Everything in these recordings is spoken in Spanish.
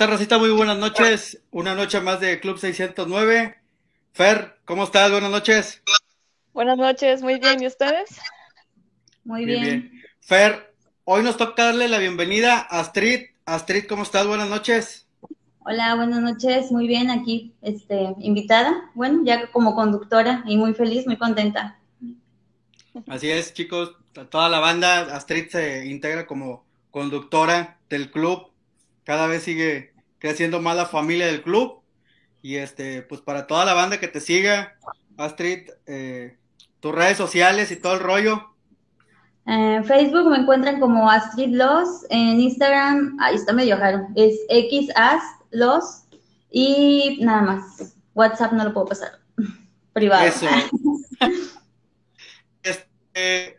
¿Qué tal, Rosita? Muy buenas noches. Una noche más de Club 609. Fer, ¿cómo estás? Buenas noches. Buenas noches, muy bien. ¿Y ustedes? Muy bien. Fer, hoy nos toca darle la bienvenida a Astrid. Astrid, ¿cómo estás? Buenas noches. Hola, buenas noches. Muy bien, aquí, este, invitada. Bueno, ya como conductora y muy feliz, muy contenta. Así es, chicos. Toda la banda, Astrid se integra como conductora del club cada vez sigue creciendo más la familia del club. Y este, pues para toda la banda que te siga, Astrid, eh, tus redes sociales y todo el rollo. En Facebook me encuentran como Astrid Los, en Instagram, ahí está medio raro, es XAstLos y nada más. WhatsApp no lo puedo pasar, privado. Eso. este,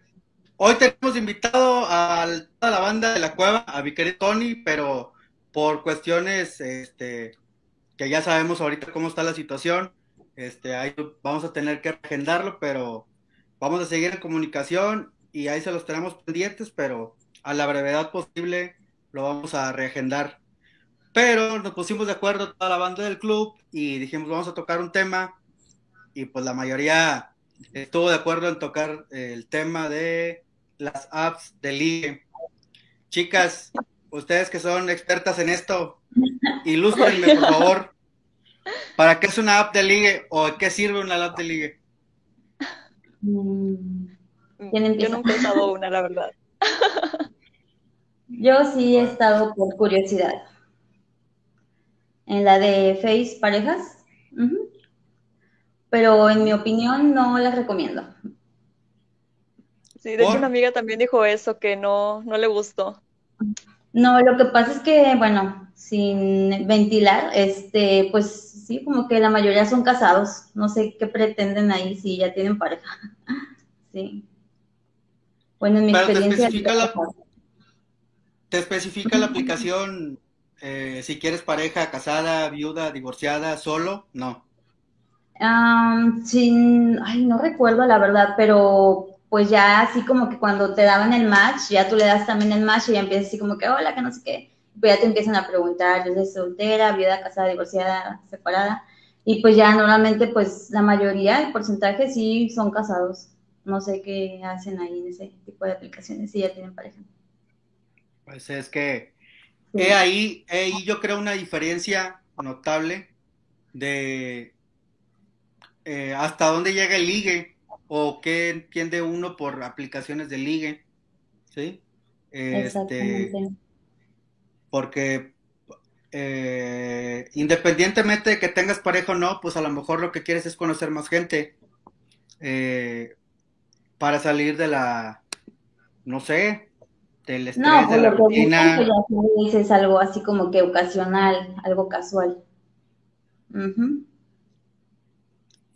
hoy tenemos invitado a toda la banda de la cueva, a Vicario Tony, pero por cuestiones este, que ya sabemos ahorita cómo está la situación, este, ahí vamos a tener que agendarlo, pero vamos a seguir en comunicación y ahí se los tenemos pendientes, pero a la brevedad posible lo vamos a reagendar. Pero nos pusimos de acuerdo toda la banda del club y dijimos vamos a tocar un tema y pues la mayoría estuvo de acuerdo en tocar el tema de las apps de ligue. Chicas, ustedes que son expertas en esto, ilústrenme, por favor. ¿Para qué es una app de ligue o qué sirve una app de ligue? Mm, Yo nunca he usado una, la verdad. Yo sí he estado por curiosidad. En la de Face Parejas. Pero en mi opinión no la recomiendo. Sí, de hecho una amiga también dijo eso, que no, no le gustó. No, lo que pasa es que, bueno, sin ventilar, este, pues sí, como que la mayoría son casados. No sé qué pretenden ahí si ya tienen pareja. Sí. Bueno, en mi experiencia. Te especifica, la, aplicación eh, si quieres pareja, casada, viuda, divorciada, solo? No. sin, ay, no recuerdo la verdad, pero pues ya así como que cuando te daban el match, ya tú le das también el match y ya empiezas así como que, hola, que no sé qué. Pues ya te empiezan a preguntar, ¿eres soltera, viuda, casada, divorciada, separada? Y pues ya normalmente, pues la mayoría, el porcentaje sí son casados. No sé qué hacen ahí en ese tipo de aplicaciones si ya tienen pareja. Pues es que he ahí, ahí yo creo una diferencia notable de eh, hasta dónde llega el ligue o qué entiende uno por aplicaciones de ligue, ¿sí? Este, porque eh, independientemente de que tengas pareja o no, pues a lo mejor lo que quieres es conocer más gente eh, para salir de la, no sé, del estrés, no, de la rutina. No, es algo así como que ocasional, algo casual.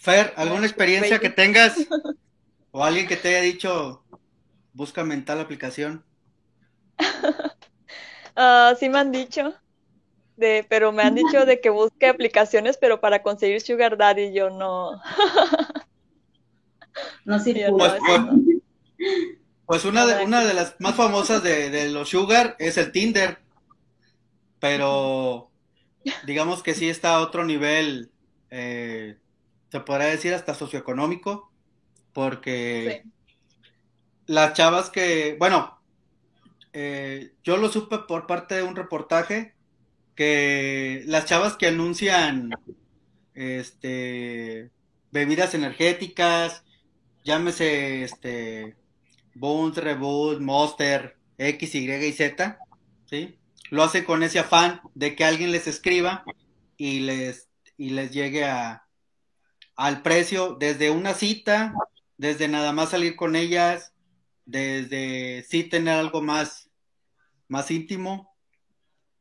Fer, ¿alguna experiencia que tengas? ¿O alguien que te haya dicho, busca mental aplicación? Uh, sí me han dicho, de, pero me han dicho de que busque aplicaciones, pero para conseguir Sugar Daddy yo no. no sirve. Pues, pues, pues, una, de, una de las más famosas de, de los Sugar es el Tinder, pero digamos que sí está a otro nivel eh, se podría decir hasta socioeconómico, porque las chavas que, bueno, eh, yo lo supe por parte de un reportaje, que las chavas que anuncian este bebidas energéticas, llámese este Bones, Reboot, Monster, X, Y y Z, ¿sí? Lo hacen con ese afán de que alguien les escriba y les, y les llegue a, al precio desde una cita, desde nada más salir con ellas, desde sí tener algo más, más íntimo,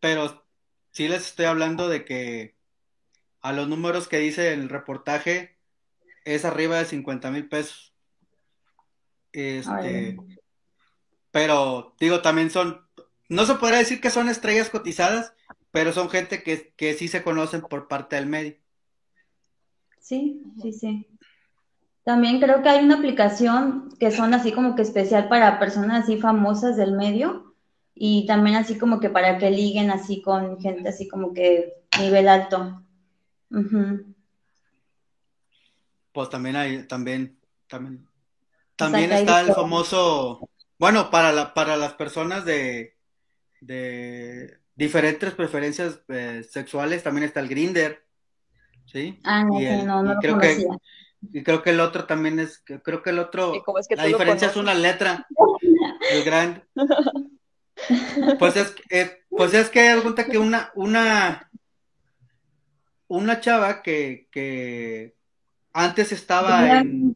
pero sí les estoy hablando de que a los números que dice el reportaje es arriba de 50 mil pesos. Este, pero digo, también son, no se podría decir que son estrellas cotizadas, pero son gente que, que sí se conocen por parte del medio. Sí, sí, sí. También creo que hay una aplicación que son así como que especial para personas así famosas del medio, y también así como que para que liguen así con gente así como que nivel alto. Pues también hay, también, también, también está el famoso, bueno, para la, para las personas de, de diferentes preferencias eh, sexuales, también está el grinder, ¿sí? Ah, no, y no, no, creo que, y creo que el otro también es, creo que el otro, la diferencia es una letra, el grand. Pues es, eh, pues es que hay cuenta que una, una, una chava que, que antes estaba en,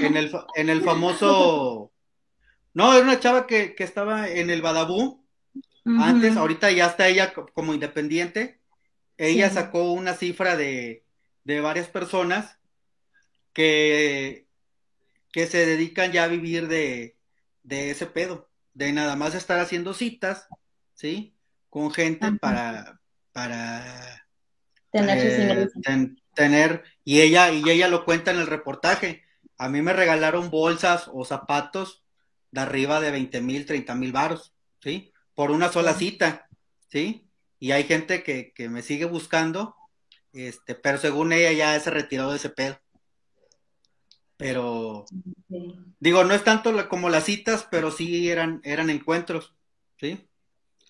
en, el, en el famoso, no, era una chava que, que estaba en el Badabú, antes, ahorita ya está ella como independiente, ella sacó una cifra de, de varias personas que, que se dedican ya a vivir de, de ese pedo, de nada más estar haciendo citas, ¿sí? Con gente para, para tener, eh, tener, y ella, y ella lo cuenta en el reportaje. A mí me regalaron bolsas o zapatos de arriba de 20 mil, 30 mil baros, ¿sí? Por una sola cita, ¿sí? Y hay gente que, que me sigue buscando, este, pero según ella ya se retiró de ese pedo pero digo, no es tanto como las citas, pero sí eran, eran encuentros, ¿sí?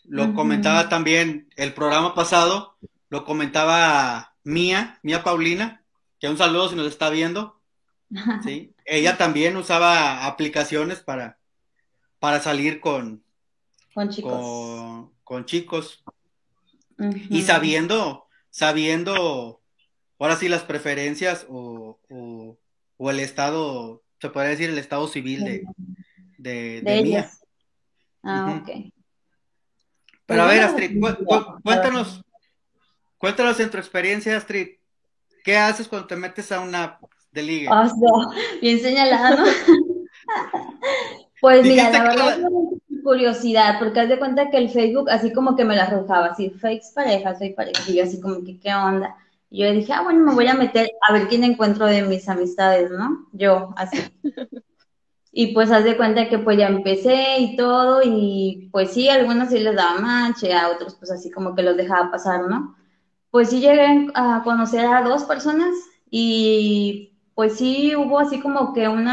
Lo comentaba también el programa pasado, lo comentaba Mía, Mía Paulina, que un saludo si nos está viendo, ¿sí? Ella también usaba aplicaciones para, para salir con, con chicos. Con, chicos. Y sabiendo, sabiendo, ahora sí, las preferencias o o el estado, se podría decir el estado civil de, de, de, Mía. Ah, ok. Pero a ver, Astrid, cuéntanos, cuéntanos en tu experiencia, Astrid, ¿qué haces cuando te metes a una de liga? O sea, bien señalada, ¿no? pues mira, la verdad curiosidad, porque haz de cuenta que el Facebook así como que me la arrojaba, así, fakes pareja, soy pareja, y yo así como que, ¿qué onda? Y yo dije, ah, bueno, me voy a meter a ver quién encuentro de mis amistades, ¿no? Yo, así. Y pues haz de cuenta que pues ya empecé y todo, y pues sí, a algunos sí les daba manche, a otros pues así como que los dejaba pasar, ¿no? Pues sí llegué a conocer a dos personas y pues sí hubo así como que un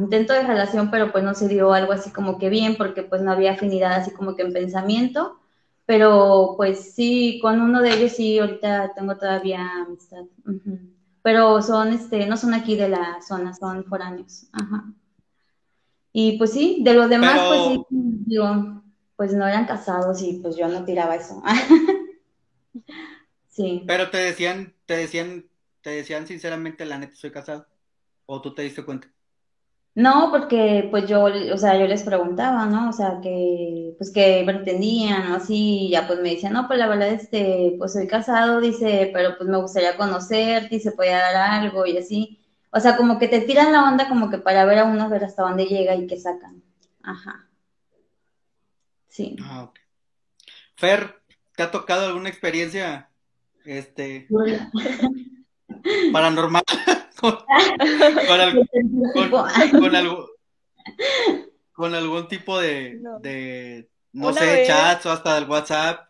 intento de relación, pero pues no se dio algo así como que bien, porque pues no había afinidad así como que en pensamiento pero pues sí, con uno de ellos sí, ahorita tengo todavía amistad. Pero son, este, no son aquí de la zona, son foráneos. Ajá. Y pues sí, de los demás, pues sí, digo, pues no eran casados y pues yo no tiraba eso. sí. Pero te decían, te decían, te decían sinceramente, la neta, soy casado. ¿O tú te diste cuenta? No, porque pues yo, o sea, yo les preguntaba, ¿no? O sea, que pues que pretendían o así, y ya pues me decían, no, pues la verdad, este, pues soy casado, dice, pero pues me gustaría conocerte y se puede dar algo y así. O sea, como que te tiran la onda como que para ver a uno ver hasta dónde llega y qué sacan. Ajá. Sí. Ah, ok. Fer, ¿te ha tocado alguna experiencia, este, paranormal? con, con, algún tipo de, no, de, no sé, chats o hasta del WhatsApp.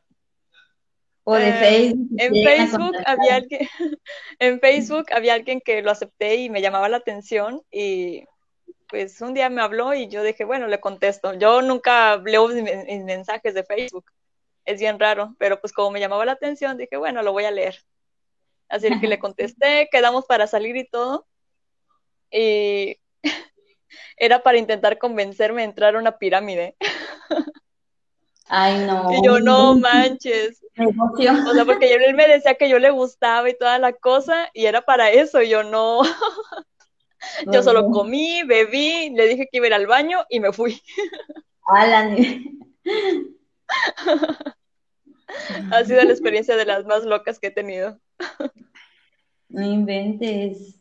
O de eh, Facebook. En Facebook había alguien, en Facebook había alguien que lo acepté y me llamaba la atención y pues un día me habló y yo dije, bueno, le contesto. Yo nunca leo mis mensajes de Facebook. Es bien raro, pero pues como me llamaba la atención, dije, bueno, lo voy a leer. Así que le contesté, quedamos para salir y todo. Y era para intentar convencerme de entrar a una pirámide. Ay, no. Y yo, no manches. O sea, porque él me decía que yo le gustaba y toda la cosa, y era para eso, y yo no. yo solo comí, bebí, le dije que iba a ir al baño y me fui. Alan. ha sido la experiencia de las más locas que he tenido. No inventes.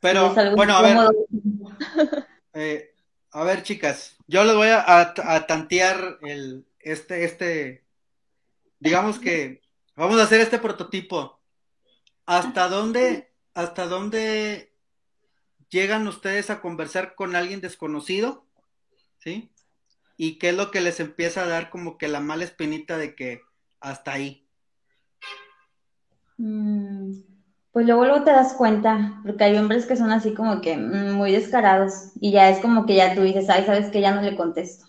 Pero, bueno, a ver. Eh, a ver, chicas, yo les voy a, tantear el, este, este, digamos que vamos a hacer este prototipo. ¿Hasta dónde, hasta dónde llegan ustedes a conversar con alguien desconocido? ¿Sí? Y qué es lo que les empieza a dar como que la mala espinita de que hasta ahí. Mm, pues luego, luego te das cuenta, porque hay hombres que son así como que mm, muy descarados y ya es como que ya tú dices, ay, sabes que ya no le contesto.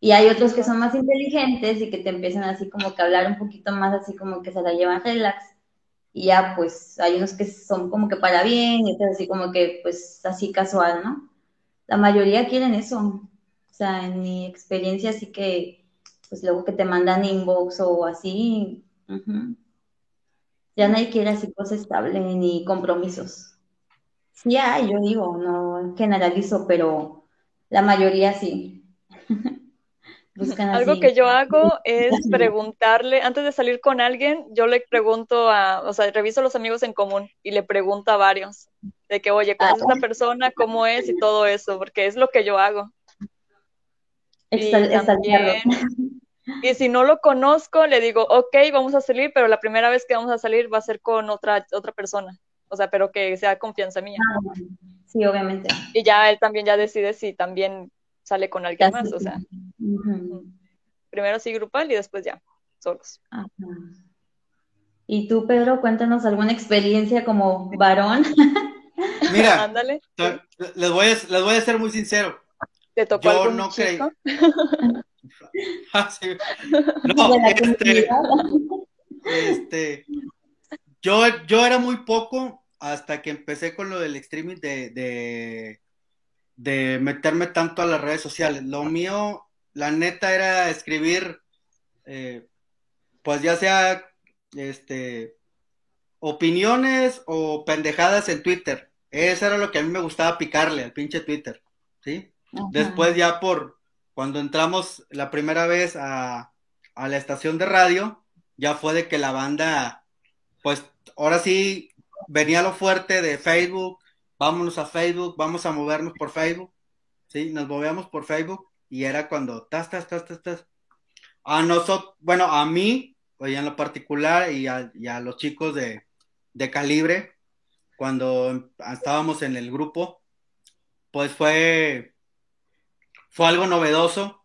Y hay otros que son más inteligentes y que te empiezan así como que a hablar un poquito más así como que se la llevan relax. Y ya pues hay unos que son como que para bien y otros así como que pues así casual, ¿no? La mayoría quieren eso. O sea, en mi experiencia así que pues luego que te mandan inbox o así, ya nadie quiere así cosas estables ni compromisos. Sí hay, yo digo, no generalizo, pero la mayoría sí. Algo que yo hago es preguntarle, antes de salir con alguien, yo le pregunto a, o sea, reviso los amigos en común y le pregunto a varios de que, oye, ¿cómo es esta persona? ¿Cómo es? Y todo eso, porque es lo que yo hago. Y, también, y si no lo conozco, le digo, ok, vamos a salir, pero la primera vez que vamos a salir va a ser con otra, otra persona. O sea, pero que sea confianza mía. Ah, sí, obviamente. Y ya él también ya decide si también sale con alguien más, o sea. Primero sí grupal y después ya, solos. ¿Y tú, Pedro, cuéntanos alguna experiencia como varón? Mira, Ándale. Les, voy a, les voy a ser muy sincero. ¿Te tocó Yo no creí. ah, No, este, este, yo, yo era muy poco hasta que empecé con lo del streaming de, de meterme tanto a las redes sociales. Lo mío, la neta, era escribir, eh, pues ya sea, este, opiniones o pendejadas en Twitter. Eso era lo que a mí me gustaba picarle al pinche Twitter, ¿sí? Después ya por, cuando entramos la primera vez a, a la estación de radio, ya fue de que la banda, pues ahora sí venía lo fuerte de Facebook, vámonos a Facebook, vamos a movernos por Facebook, ¿sí? Nos movíamos por Facebook y era cuando, tas, tas, tas, tas, tas. A nosotros, bueno, a mí, oye, en lo particular y a, los chicos de, de, calibre, cuando estábamos en el grupo, pues fue, fue algo novedoso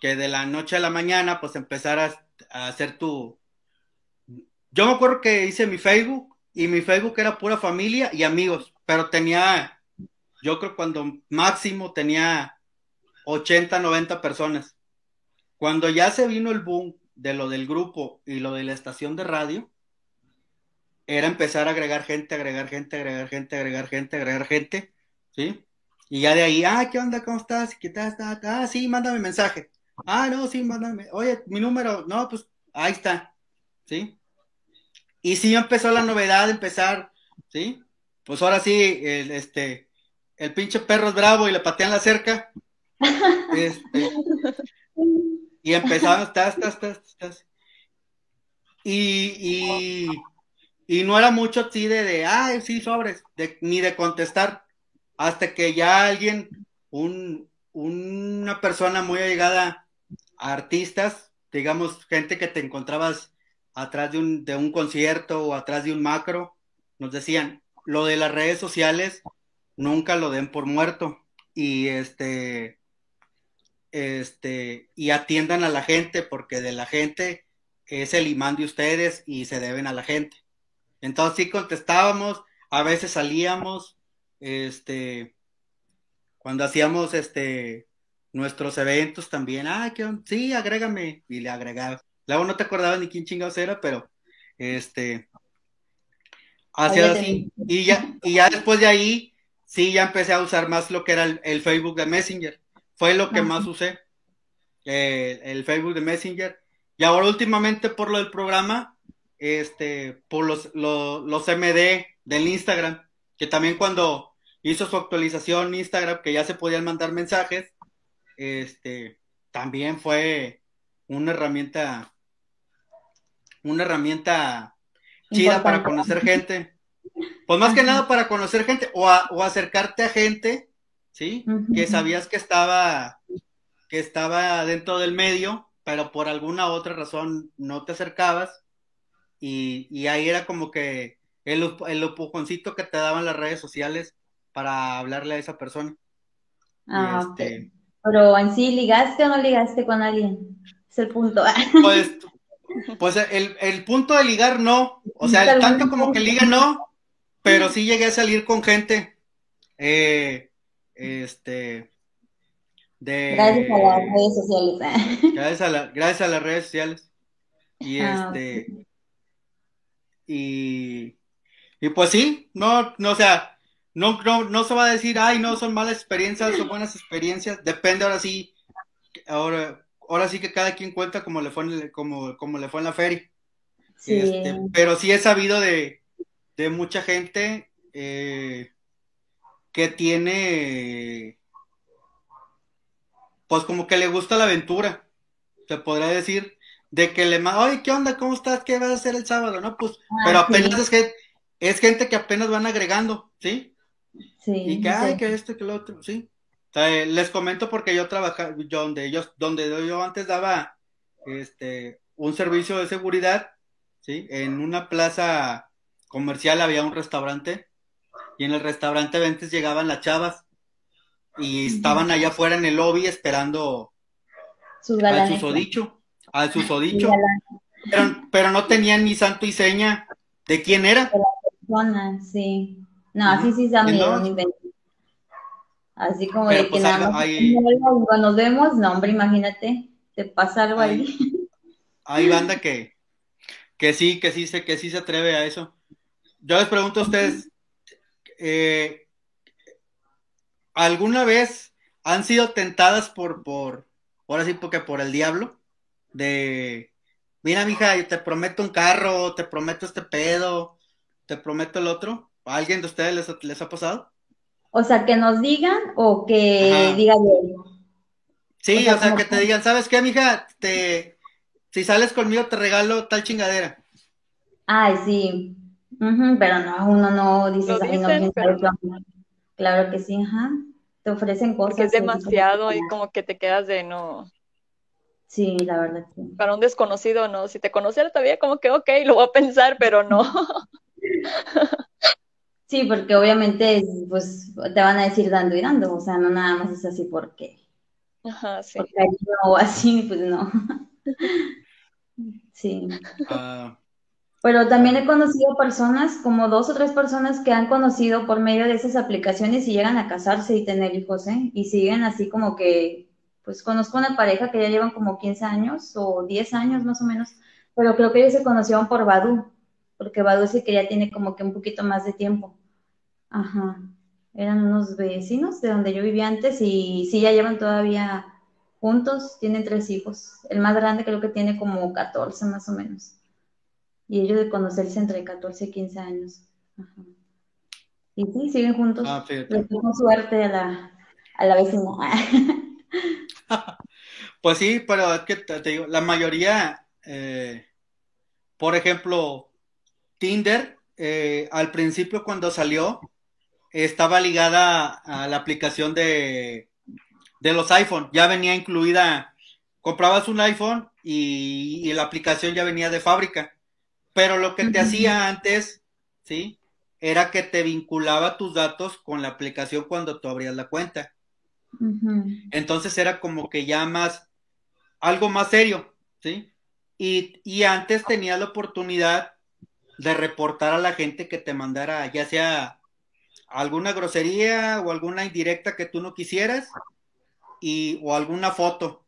que de la noche a la mañana, pues empezaras a hacer tu... Yo me acuerdo que hice mi Facebook y mi Facebook era pura familia y amigos pero tenía, yo creo cuando máximo tenía 80, 90 personas. Cuando ya se vino el boom de lo del grupo y lo de la estación de radio, era empezar a agregar gente, agregar gente, agregar gente, agregar gente, agregar gente, ¿sí? Y ya de ahí, ah, ¿qué onda? ¿Cómo estás? ¿Qué tal? Ah, sí, mándame mensaje. Ah, no, sí, mándame. Oye, mi número, no, pues ahí está, ¿sí? Y sí empezó la novedad de empezar, ¿sí? pues ahora sí, el, este, el pinche perro es bravo y le patean la cerca. Este, y empezaban, Y, y, no era mucho así de, de ay, sí, sobres, ni de contestar, hasta que ya alguien, un, una persona muy allegada a artistas, digamos, gente que te encontrabas atrás de un, de un concierto o atrás de un macro, nos decían, lo de las redes sociales nunca lo den por muerto y este este y atiendan a la gente porque de la gente es el imán de ustedes y se deben a la gente. Entonces sí contestábamos, a veces salíamos, este, cuando hacíamos este nuestros eventos también, ah, ¿qué sí, agrégame, y le agregaba. Luego no te acordabas ni quién chingados era, pero este, así. Y ya, y ya después de ahí, sí, ya empecé a usar más lo que era el, Facebook de Messenger. Fue lo que más usé, eh, el Facebook de Messenger. Y ahora últimamente por lo del programa, este, por los, los, MD del Instagram, que también cuando hizo su actualización Instagram, que ya se podían mandar mensajes, este, también fue una herramienta, una herramienta chida para conocer gente. Pues más que nada para conocer gente o, o acercarte a gente, ¿sí? Que sabías que estaba, que estaba dentro del medio, pero por alguna otra razón no te acercabas. Y, ahí era como que el, el empujoncito que te daban las redes sociales para hablarle a esa persona. Ah, este, Pero en sí, ¿ligaste o no ligaste con alguien? Es el punto. Pues, pues el, el punto de ligar no, o sea, el tanto como que liga no, pero sí llegué a salir con gente. Eh, este. De, gracias a las redes sociales. ¿eh? Gracias a, la, gracias a las redes sociales. Y ah, este. Y. Y pues sí, no, no, o sea, no, no, no se va a decir, ay, no, son malas experiencias, son buenas experiencias. Depende ahora sí. Ahora, ahora sí que cada quien cuenta como le fue en, como, como le fue en la feria. Sí. Este, pero sí he sabido de, de mucha gente eh, que tiene, pues como que le gusta la aventura, se podría decir, de que le oye, ¿qué onda? ¿Cómo estás? ¿Qué vas a hacer el sábado? No, pues, ah, pero apenas es que es gente que apenas van agregando, ¿sí? Sí. Y que, ay, que esto, que lo otro, sí. Eh, les comento porque yo trabajaba, yo, donde yo, donde yo antes daba este un servicio de seguridad, ¿sí? En una plaza comercial había un restaurante y en el restaurante antes llegaban las chavas y estaban allá afuera en el lobby esperando al susodicho, al susodicho, pero, pero no tenían ni santo y seña de quién era. persona, sí. No, así sí también. Así como de que pues, nada cuando nos vemos, no, hombre, imagínate, te pasa algo ahí. Hay banda que, que sí, que sí, se, que sí se atreve a eso yo les pregunto a ustedes, eh, ¿alguna vez han sido tentadas por, por, ahora sí, porque por el diablo? De, mira, mija, te prometo un carro, te prometo este pedo, te prometo el otro. ¿A alguien de ustedes les, ha pasado? O sea, que nos digan o que digan Sí, o sea, que te digan, ¿sabes qué, mija? Te, si sales conmigo te regalo tal chingadera. Ay, sí pero no, uno no dice, claro que sí, ajá. Te ofrecen cosas. Porque es demasiado y como que te quedas de no. Sí, la verdad. Para un desconocido, no. Si te conociera todavía, como que, ok, lo voy a pensar, pero no. Sí, porque obviamente, pues, te van a decir dando y dando, o sea, no nada más es así porque. Ajá, sí. Porque no, así, pues no. Sí. Ah, pero también he conocido personas, como dos o tres personas que han conocido por medio de esas aplicaciones y llegan a casarse y tener hijos, ¿eh? Y siguen así como que, pues conozco una pareja que ya llevan como 15 años o 10 años más o menos, pero creo que ellos se conocieron por Badu, porque Badu sí que ya tiene como que un poquito más de tiempo. Ajá. Eran unos vecinos de donde yo vivía antes y sí, ya llevan todavía juntos, tienen tres hijos. El más grande creo que tiene como 14 más o menos y ellos de conocerse entre 14 y 15 años. Y sí, siguen juntos. Ah, tengo suerte a la, a la vecina. pues sí, pero es que te, digo, la mayoría, eh, por ejemplo, Tinder, eh, al principio cuando salió, estaba ligada a la aplicación de, de los iPhone, ya venía incluida, comprabas un iPhone y la aplicación ya venía de fábrica. Pero lo que te hacía antes, ¿sí? Era que te vinculaba tus datos con la aplicación cuando tú abrías la cuenta. Entonces era como que ya más, algo más serio, ¿sí? Y, y antes tenías la oportunidad de reportar a la gente que te mandara, ya sea alguna grosería o alguna indirecta que tú no quisieras, y, o alguna foto,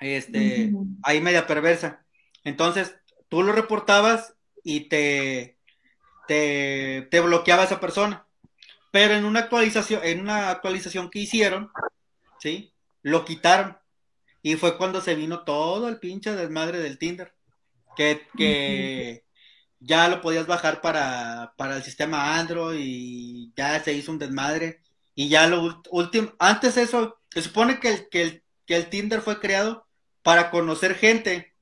este, ahí media perversa. Entonces, tú lo reportabas y te, te, te bloqueaba esa persona. Pero en una actualización, en una actualización que hicieron, ¿sí? Lo quitaron. Y fue cuando se vino todo el pinche desmadre del Tinder. Que, que ya lo podías bajar para, para el sistema Android y ya se hizo un desmadre. Y ya lo último, antes eso, se supone que el, que el, que el Tinder fue creado para conocer gente.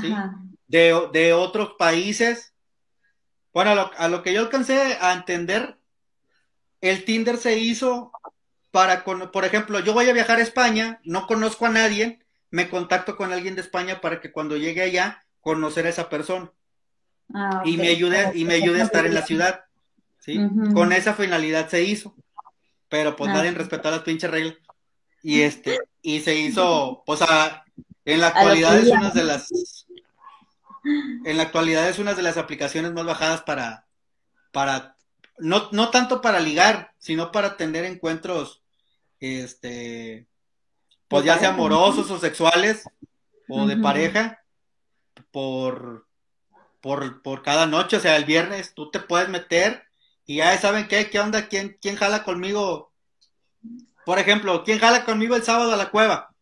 ¿sí? de, otros países. Bueno, a lo, que yo alcancé a entender, el Tinder se hizo para, por ejemplo, yo voy a viajar a España, no conozco a nadie, me contacto con alguien de España para que cuando llegue allá, conocer a esa persona. Ah, y me ayude, y me ayude a estar en la ciudad. ¿sí? Con esa finalidad se hizo. Pero pues ah, nadie respetó las pinches reglas. Y este, y se hizo, o sea, en la actualidad es una de las en la actualidad es una de las aplicaciones más bajadas para, para, no, no tanto para ligar, sino para tener encuentros, este, pues ya sea amorosos o sexuales o de pareja, por, por, por cada noche, o sea, el viernes tú te puedes meter y ya saben qué, qué onda, quién, quién jala conmigo, por ejemplo, quién jala conmigo el sábado a la cueva,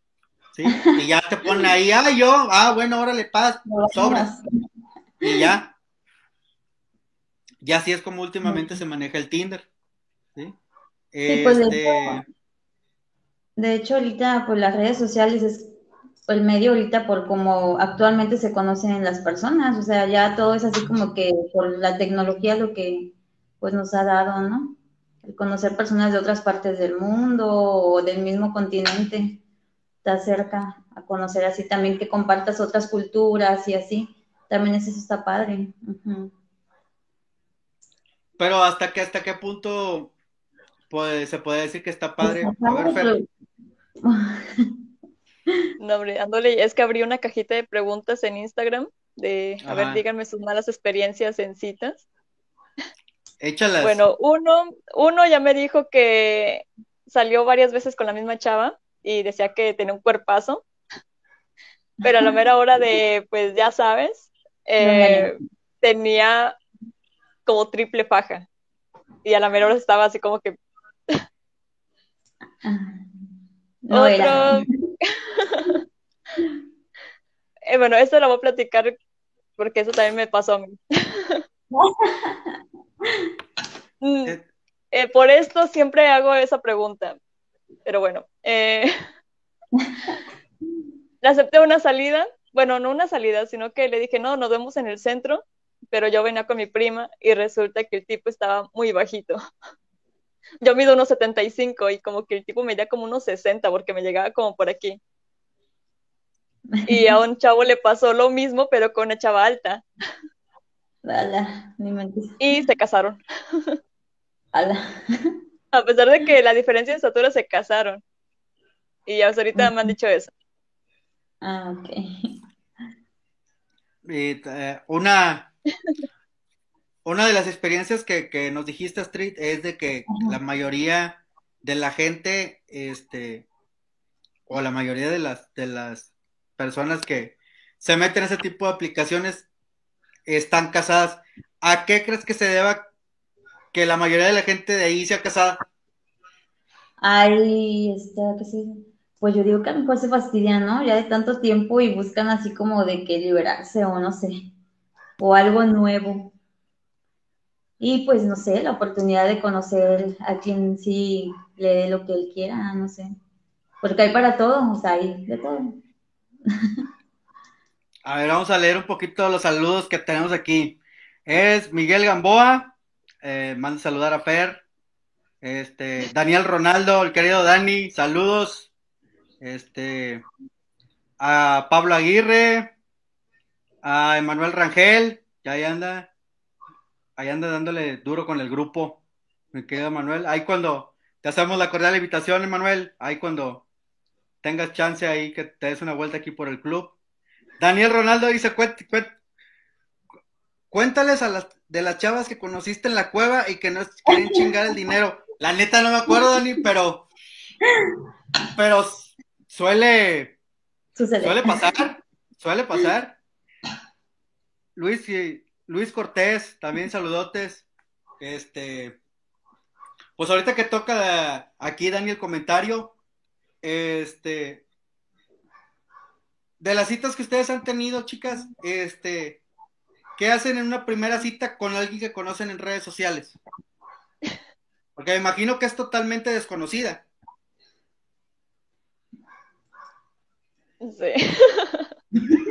¿sí? Y ya te ponen ahí, ah, yo, ah, bueno, órale, paz, sobras. Y ya. Ya así es como últimamente se maneja el Tinder. ¿sí? pues de, este hecho, de hecho, ahorita, pues las redes sociales es el medio ahorita por cómo actualmente se conocen las personas, o sea, ya todo es así como que por la tecnología lo que pues nos ha dado, ¿no? El conocer personas de otras partes del mundo o del mismo continente te acerca a conocer así también que compartas otras culturas y así, también eso está padre. Pero hasta que hasta qué punto pues, se puede decir que está padre. Pues, a ver, No, hombre, es que abrí una cajita de preguntas en Instagram de, a ver, díganme sus malas experiencias en citas. Échalas. Bueno, uno, uno ya me dijo que salió varias veces con la misma chava y decía que tenía un cuerpazo, pero a la mera hora de, pues ya sabes, eh, tenía como triple faja y a la mera hora estaba así como que... Otro, eh, bueno, esto lo voy a platicar porque eso también me pasó a mí. Mm, eh, por esto siempre hago esa pregunta. Pero bueno, eh, le acepté una salida. Bueno, no una salida, sino que le dije, no, nos vemos en el centro, pero yo venía con mi prima y resulta que el tipo estaba muy bajito. Yo mido unos 75 y como que el tipo medía como unos 60 porque me llegaba como por aquí. Y a un chavo le pasó lo mismo, pero con una chava alta. y se casaron. A pesar de que la diferencia de estatura se casaron. Y hasta ahorita me han dicho eso. Ah, ok. Eh, una, una de las experiencias que, nos dijiste, Street, es de que la mayoría de la gente, este, o la mayoría de las, de las personas que se meten en ese tipo de aplicaciones están casadas. ¿A qué crees que se deba que la mayoría de la gente de ahí sea casada? Ay, está, Pues yo digo que a lo mejor se fastidian, ¿no? Ya de tanto tiempo y buscan así como de que liberarse o no sé, o algo nuevo. Y pues no sé, la oportunidad de conocer a quien sí le dé lo que él quiera, no sé. Porque hay para todo, o sea, hay de todo. A ver, vamos a leer un poquito los saludos que tenemos aquí. Es Miguel Gamboa, eh, manda saludar a Per. Este, Daniel Ronaldo, el querido Dani, saludos. Este, a Pablo Aguirre, a Emanuel Rangel, ya ahí anda, ahí anda dándole duro con el grupo, mi querido Manuel. Ahí cuando te hacemos la cordial invitación, Emanuel, ahí cuando tengas chance ahí que te des una vuelta aquí por el club. Daniel Ronaldo dice, cuéntales a las de las chavas que conociste en la cueva y que no quieren chingar el dinero. La neta no me acuerdo, Dani, pero pero suele suele pasar, suele pasar. Luis Luis Cortés, también saludotes. Este, pues ahorita que toca aquí Dani el comentario, este, de las citas que ustedes han tenido, chicas, este, ¿qué hacen en una primera cita con alguien que conocen en redes sociales? Porque me imagino que es totalmente desconocida. Sí.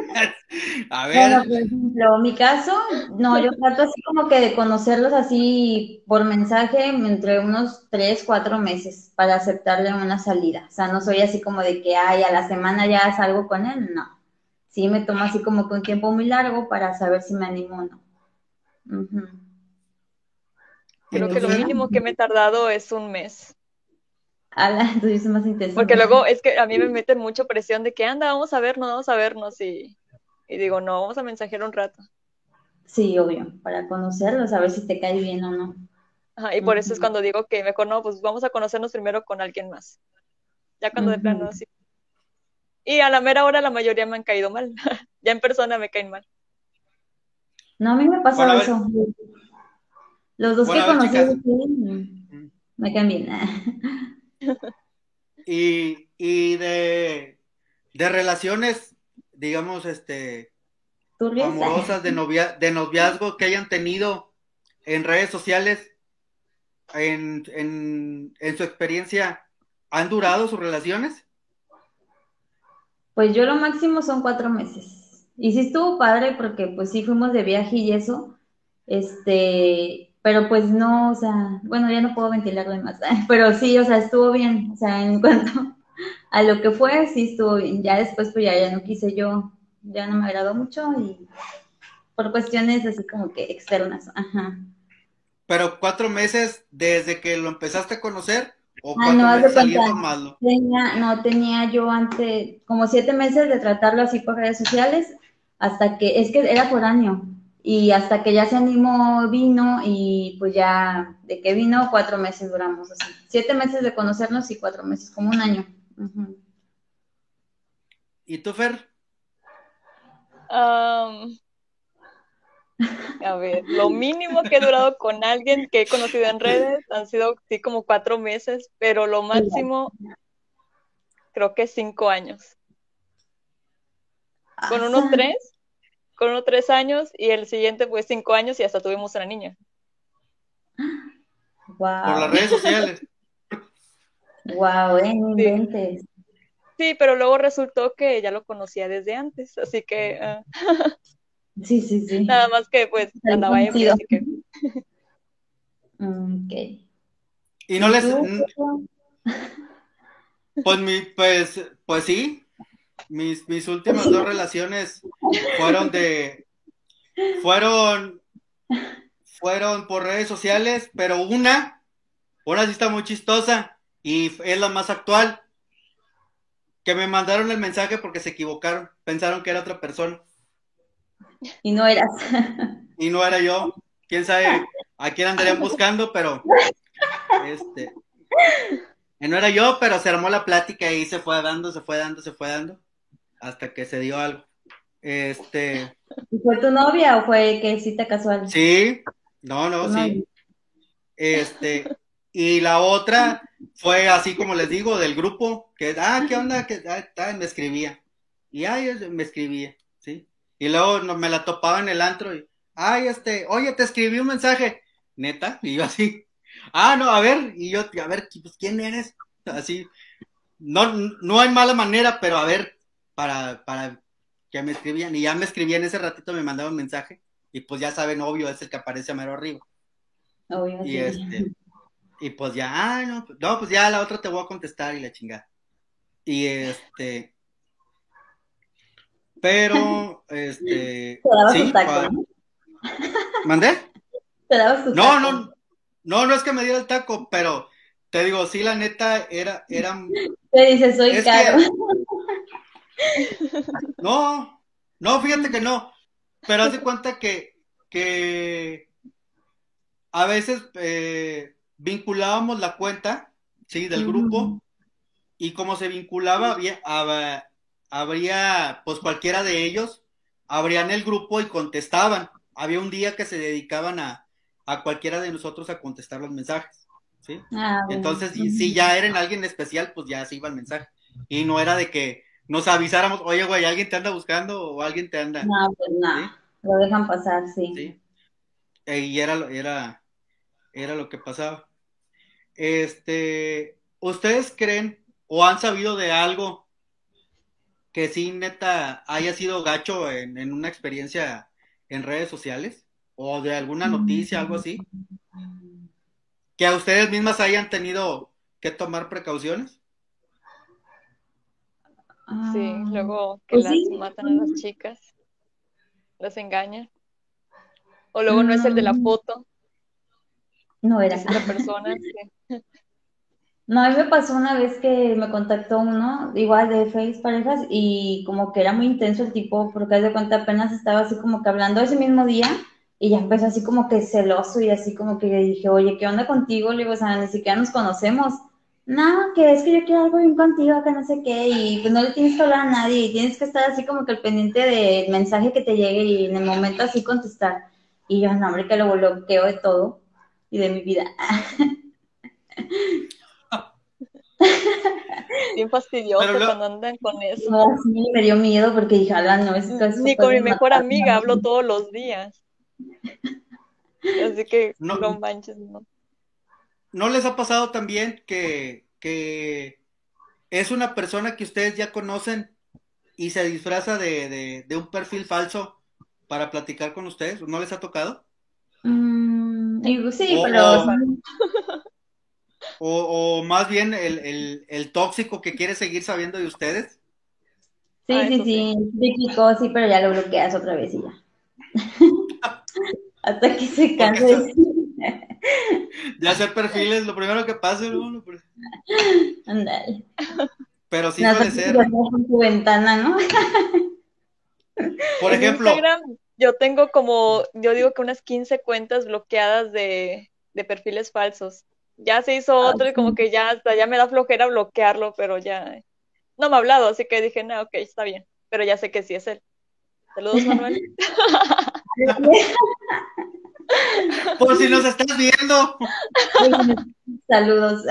A ver. Bueno, por ejemplo, mi caso, no, yo trato así como que de conocerlos así por mensaje entre unos tres, cuatro meses para aceptarle una salida. O sea, no soy así como de que, ay, a la semana ya salgo con él, no. Sí me tomo así como que un tiempo muy largo para saber si me animo o no. Creo que lo mínimo que me he tardado es un mes. Ala, entonces es más intenso. Porque luego es que a mí me meten mucha presión de que anda, vamos a vernos, vamos a vernos y, y digo, no, vamos a mensajear un rato. Sí, obvio, para conocerlos, a ver si te cae bien o no. Ajá, y por eso es cuando digo que mejor no, pues vamos a conocernos primero con alguien más. Ya cuando de plano sí. Y a la mera hora la mayoría me han caído mal. ya en persona me caen mal. No, a mí me pasó eso. Los dos que conocí me caen bien. y, y de, de relaciones, digamos, este, amorosas de, novia, de noviazgo que hayan tenido en redes sociales, en, en, en, su experiencia, ¿han durado sus relaciones? Pues yo lo máximo son cuatro meses. Y sí estuvo padre porque pues sí fuimos de viaje y eso. Este, pero pues no, o sea, bueno, ya no puedo ventilar de más, pero sí, o sea, estuvo bien, o sea, en cuanto a lo que fue, sí estuvo bien. Ya después pues ya, ya no quise yo, ya no me agradó mucho y por cuestiones así como que externas, ajá. Pero cuatro meses desde que lo empezaste a conocer o cuatro no, meses saliendo malo. Tenía, no, tenía yo antes como siete meses de tratarlo así por redes sociales hasta que, es que era por año, y hasta que ya se animó vino y pues ya de que vino cuatro meses duramos así, siete meses de conocernos y cuatro meses, como un año. ¿Y tú, Fer? a ver, lo mínimo que he durado con alguien que he conocido en redes han sido sí como cuatro meses, pero lo máximo creo que cinco años. Con unos tres con uno tres años y el siguiente pues cinco años y hasta tuvimos una niña. Wow. Por las redes sociales. Wow, ¿eh? Sí. pero luego resultó que ya lo conocía desde antes, así que... Ah. Sí, sí, sí. Nada más que pues andaba ahí, así que... Ok. Y no les... Pues, mi, pues, pues sí, mis, mis últimas dos relaciones fueron de, fueron, fueron por redes sociales, pero una, una sí está muy chistosa y es la más actual, que me mandaron el mensaje porque se equivocaron, pensaron que era otra persona. Y no eras. Y no era yo. Quién sabe a quién andarían buscando, pero este no era yo, pero se armó la plática y se fue dando, se fue dando, se fue dando hasta que se dio algo. Este. ¿Fue tu novia o fue que cita casual? Sí, no, no, sí. Este, y la otra fue así como les digo, del grupo, que, ah, ¿qué onda? Que ah, me escribía. Y ay, me escribía, ¿sí? Y luego me la topaba en el antro y, ay, este, oye, te escribí un mensaje, neta, y yo así, ah, no, a ver, y yo, a ver, pues, ¿quién eres? Así, no, no hay mala manera, pero a ver, para, para que me escribían. Y ya me escribían ese ratito, me mandaban un mensaje. Y pues ya saben, obvio, es el que aparece a mero arriba. Obvio, y este, y pues ya, ah, no, pues, no, pues ya la otra te voy a contestar y la chingada. Y este, pero, este, sí, ¿Mandé? no, no, no, no es que me diera el taco, pero te digo, sí, la neta era, era. Te dice, soy caro. No, no, fíjate que no. Pero haz de cuenta que, que a veces eh, vinculábamos la cuenta, sí, del grupo, y como se vinculaba, había, habría, pues cualquiera de ellos, abrían el grupo y contestaban. Había un día que se dedicaban a, a cualquiera de nosotros a contestar los mensajes, ¿sí? Ah, Entonces, si ya eran alguien especial, pues ya se iba el mensaje. Y no era de que, nos avisáramos, oye, güey, ¿alguien te anda buscando o alguien te anda? No, pues no, lo dejan pasar, sí. Sí. Eh, y era, era, era lo que pasaba. Este, ¿ustedes creen o han sabido de algo que sí, neta, haya sido gacho en, en una experiencia en redes sociales? ¿O de alguna noticia, algo así? Que a ustedes mismas hayan tenido que tomar precauciones? Sí, ah, luego que pues las matan a las chicas, las engañan. O luego no es el de la mm. foto. No era. Es otra persona. No, a mí me pasó una vez que me contactó uno, igual de Face Parejas, y como que era muy intenso el tipo, porque de cuenta apenas estaba así como que hablando ese mismo día, y ya empezó así como que celoso, y así como que le dije, oye, ¿qué onda contigo? Le digo, o sea, ni siquiera nos conocemos. No, que es que yo quiero algo bien contigo, que no sé qué, y pues no le tienes que hablar a nadie, y tienes que estar así como que al pendiente del mensaje que te llegue y en el momento así contestar. Y yo, no, hombre, que lo bloqueo de todo y de mi vida. Bien fastidioso cuando andan con eso. No, sí, me dio miedo porque dije, no, es Ni con mi mejor amiga hablo todos los días. Así que no, manches, no. ¿No les ha pasado también que, que es una persona que ustedes ya conocen y se disfraza de, de, un perfil falso para platicar con ustedes? ¿No les ha tocado? Mm, sí, pero... O, más bien el, el, tóxico que quiere seguir sabiendo de ustedes. Sí, sí, sí, típico, sí, pero ya lo bloqueas otra vez y ya. Hasta que se canse. de hacer perfiles, lo primero que pasa, ¿no? Andale. Pero sí puede ser. Con tu ventana, ¿no? Por ejemplo. Instagram, yo tengo como, yo digo que unas 15 cuentas bloqueadas de, de perfiles falsos ya se hizo ah, otro y como que ya hasta ya me da flojera bloquearlo, pero ya no me ha hablado, así que dije, no, ok, está bien, pero ya sé que sí es él. Saludos, Manuel. Por si nos estás viendo. Saludos.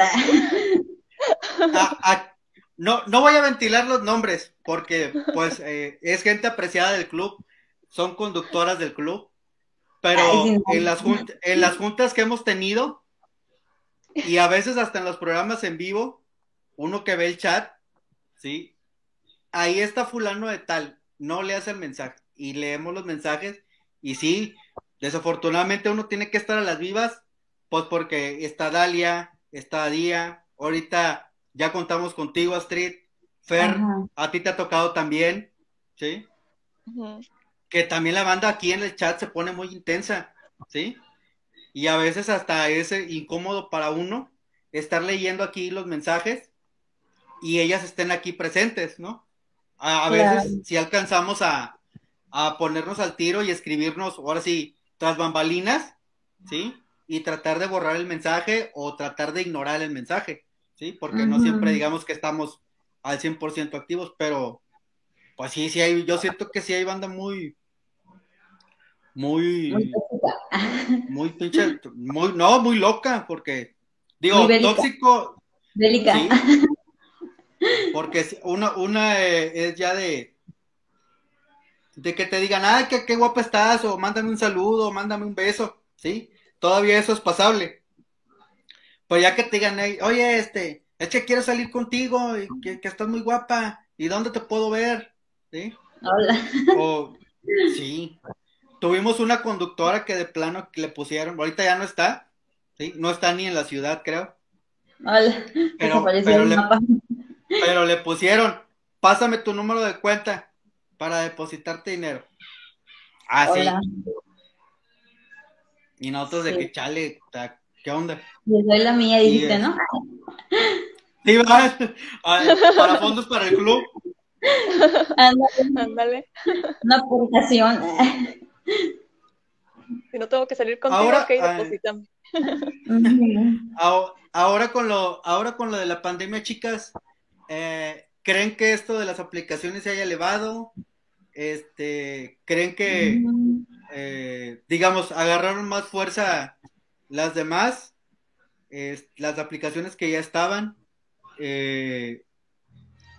no, no voy a ventilar los nombres, porque pues eh, es gente apreciada del club, son conductoras del club, pero en las, en las juntas que hemos tenido, y a veces hasta en los programas en vivo, uno que ve el chat, ¿sí? Ahí está fulano de tal, no le hace el mensaje y leemos los mensajes y sí, desafortunadamente uno tiene que estar a las vivas, pues porque está Dalia, está Día, ahorita ya contamos contigo Astrid, Fer, a ti te ha tocado también, ¿sí? Que también la banda aquí en el chat se pone muy intensa, ¿sí? y a veces hasta es incómodo para uno estar leyendo aquí los mensajes y ellas estén aquí presentes, ¿no? A, veces si alcanzamos a, ponernos al tiro y escribirnos, ahora sí, tras bambalinas, ¿sí? Y tratar de borrar el mensaje o tratar de ignorar el mensaje, ¿sí? Porque no siempre digamos que estamos al 100% activos, pero pues sí, sí hay, yo siento que sí hay banda muy, muy, muy, pinche, muy, no, muy loca, porque, digo, tóxico. Bélica. porque una, una eh, es ya de, de que te digan, ay, qué, qué guapa estás, o mándame un saludo, o mándame un beso, ¿sí? Todavía eso es pasable. Pero ya que te digan, oye, este, es que quiero salir contigo, y que, que estás muy guapa, ¿y dónde te puedo ver? ¿Sí? Hola. O, sí. Tuvimos una conductora que de plano le pusieron, ahorita ya no está, ¿sí? No está ni en la ciudad, creo. Pero, le, pusieron, pásame tu número de cuenta para depositarte dinero. Ah, sí. Y nosotros de que chale, ¿qué onda? Yo soy la mía, dijiste, ¿no? Sí, va, para fondos para el club. Ándale. Una aportación. Si no tengo que salir contigo, ahora, ahora con lo, ahora con lo de la pandemia, chicas, eh, ¿creen que esto de las aplicaciones se haya elevado? Este, ¿creen que, eh, digamos, agarraron más fuerza las demás? las aplicaciones que ya estaban, eh,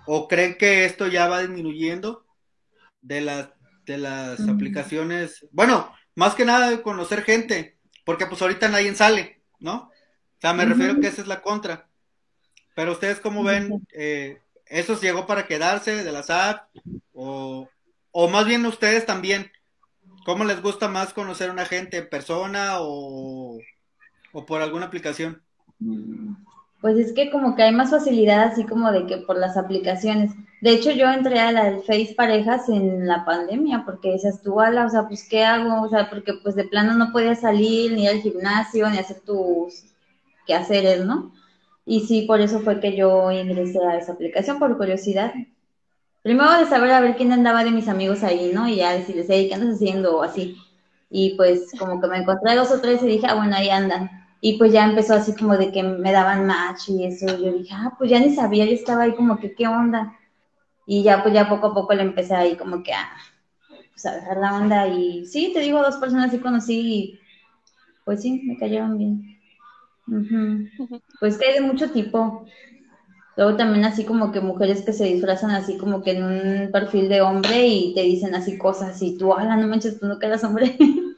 o creen que esto ya va disminuyendo de las de las aplicaciones, bueno, más que nada de conocer gente, porque pues ahorita nadie sale, ¿no? O sea, me refiero que esa es la contra. Pero ustedes cómo ven, eh, ¿eso llegó para quedarse de las apps? O, o más bien ustedes también, ¿cómo les gusta más conocer a una gente en persona o, o por alguna aplicación? Pues es que como que hay más facilidad así como de que por las aplicaciones. De hecho, yo entré a la Face Parejas en la pandemia porque decías tú, ala, o sea, pues ¿qué hago? O sea, porque pues de plano no podía salir ni al gimnasio ni hacer tus quehaceres, ¿no? Y sí, por eso fue que yo ingresé a esa aplicación, por curiosidad. Primero de saber a ver quién andaba de mis amigos ahí, ¿no? Y ya decirles, hey, ¿qué andas haciendo? O así. Y pues como que me encontré dos o tres y dije, ah, bueno, ahí andan. Y pues ya empezó así como de que me daban match y eso. Y yo dije, ah, pues ya ni sabía, yo estaba ahí como que, ¿qué onda? Y ya pues ya poco a poco le empecé ahí como que a, pues, a dejar la onda. Y sí, te digo, dos personas sí conocí y pues sí, me cayeron bien. Pues que hay de mucho tipo. Luego también así como que mujeres que se disfrazan así como que en un perfil de hombre y te dicen así cosas y tú, ala, no manches, tú no quedas hombre.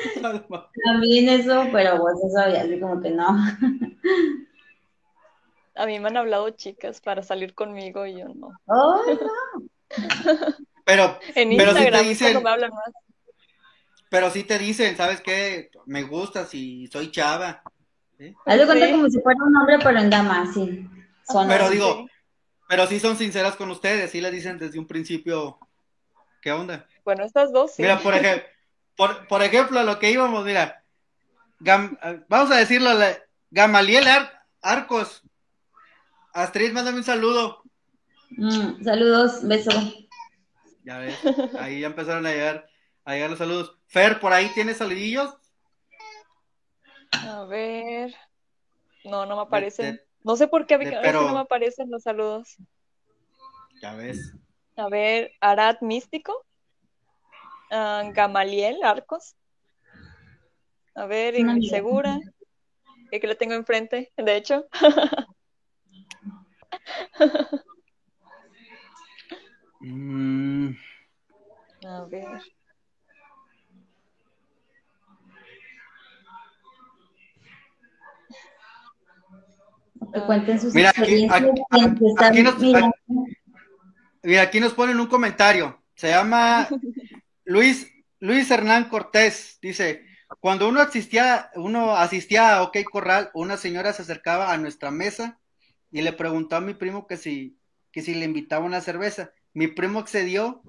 También eso, pero pues eso ya así como que no. A mí me han hablado chicas para salir conmigo y yo no. Pero, en pero sí te Instagram dicen, me hablan más. pero sí te dicen, ¿sabes qué? Me gustas y soy chava. ¿sí? Haz de cuenta Sí. como si fuera un hombre, pero en dama, sí. Son Pero así. digo, pero sí son sinceras con ustedes, sí les dicen desde un principio, ¿qué onda? Bueno, estas dos sí. Mira, por ejemplo, por, por ejemplo, a lo que íbamos, mira, Gam- vamos a decirlo, la- Gamaliel Ar- Arcos. Astrid, mándame un saludo. Mm, saludos, beso. Ya ves, ahí ya empezaron a llegar, a llegar los saludos. Fer, ¿por ahí tienes saludillos? A ver. No, no me aparecen. de- No sé por qué a mí pero- no me aparecen los saludos. Ya ves. A ver, Arad Místico. Ah, Gamaliel Arcos. A ver, Una Ingrid amiga. Segura. Que lo tengo enfrente, de hecho. Mm, A ver. Que cuenten sus Mira, aquí- experiencias. nos-. Mira, aquí nos ponen un comentario. Se llama Luis, Luis Hernán Cortés. Dice, cuando uno asistía, uno asistía a OK Corral, una señora se acercaba a nuestra mesa y le preguntó a mi primo que si, que si le invitaba una cerveza. Mi primo accedió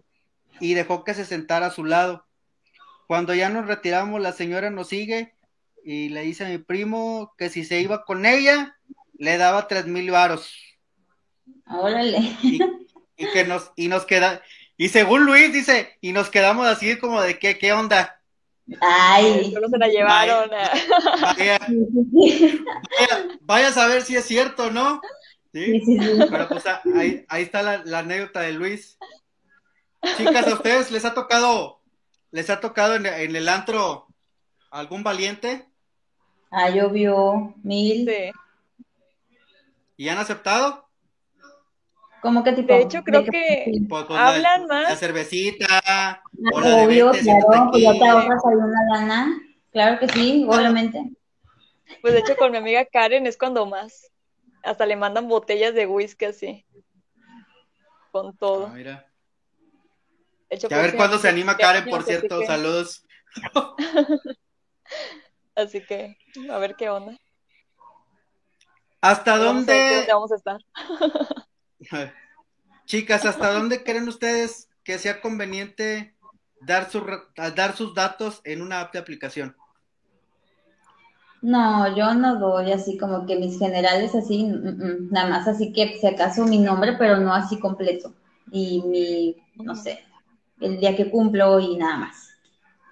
y dejó que se sentara a su lado. Cuando ya nos retiramos, la señora nos sigue y le dice a mi primo que si se iba con ella, le daba tres mil varos Órale. y, y que nos y nos queda y según Luis dice y nos quedamos así como de qué qué onda Ay. Solo se la llevaron. vaya, sí. vaya, vaya a saber si es cierto no Sí, sí sí, sí. pero pues ahí, ahí está la, la anécdota de Luis chicas a ustedes les ha tocado les ha tocado en, en el antro algún valiente Ah, llovió mil. Sí. y han aceptado ¿Cómo qué tipo? De hecho, creo ¿De qué- que sí. Pues, pues, la- hablan la, más. cervecita o la de Obvio, 20, claro, pues ya te ahorras ahí una lana. Claro que sí, obviamente. Pues de hecho con mi amiga Karen es cuando más. Hasta le mandan botellas de whisky así. Con Ah, todo. mira. De hecho, Que a ver cuándo se anima Karen, por cierto, que- saludos. Así que, a ver qué onda. ¿Hasta Vamos a dónde, dónde vamos a estar. chicas, hasta dónde creen ustedes que sea conveniente dar, dar sus datos en una app de aplicación? No, yo no doy así como que mis generales así, mm, mm, nada más así que si acaso mi nombre, pero no así completo. Y mi, no sé, el día que cumplo y nada más.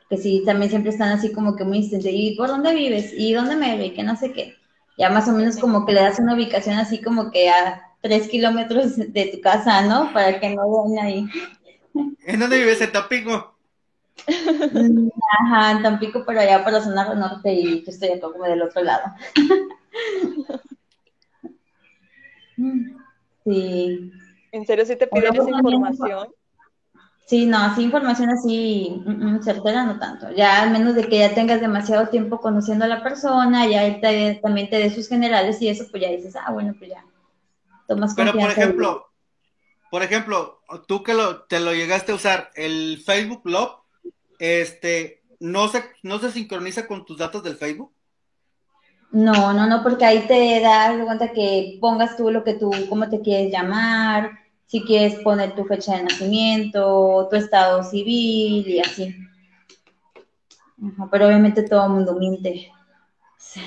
Que sí, también siempre están así como que muy insistentes. ¿Y por dónde vives? ¿Y dónde me ve? Que no sé qué. Ya más o menos como que le das una ubicación así como que a tres kilómetros de tu casa, ¿no? Para que no vean ahí. ¿En dónde vives? En Tampico. Mm, Ajá, en Tampico, pero allá por la zona norte y yo estoy acá como del otro lado. Sí, ¿En serio sí te piden esa también- información? sí, no, así información así mm, mm, certera no tanto. Ya al menos de que ya tengas demasiado tiempo conociendo a la persona, ya él te- también te dé sus generales y eso, pues ya dices, ah, bueno, pues ya tomas Pero por ejemplo, por ejemplo, tú que lo, te lo llegaste a usar, el Facebook Love, este, no se, no se sincroniza con tus datos del Facebook. No, no, no, porque ahí te das cuenta que pongas tú lo que tú, cómo te quieres llamar, si quieres poner tu fecha de nacimiento, tu estado civil y así. Ajá, pero obviamente todo el mundo miente. O sea,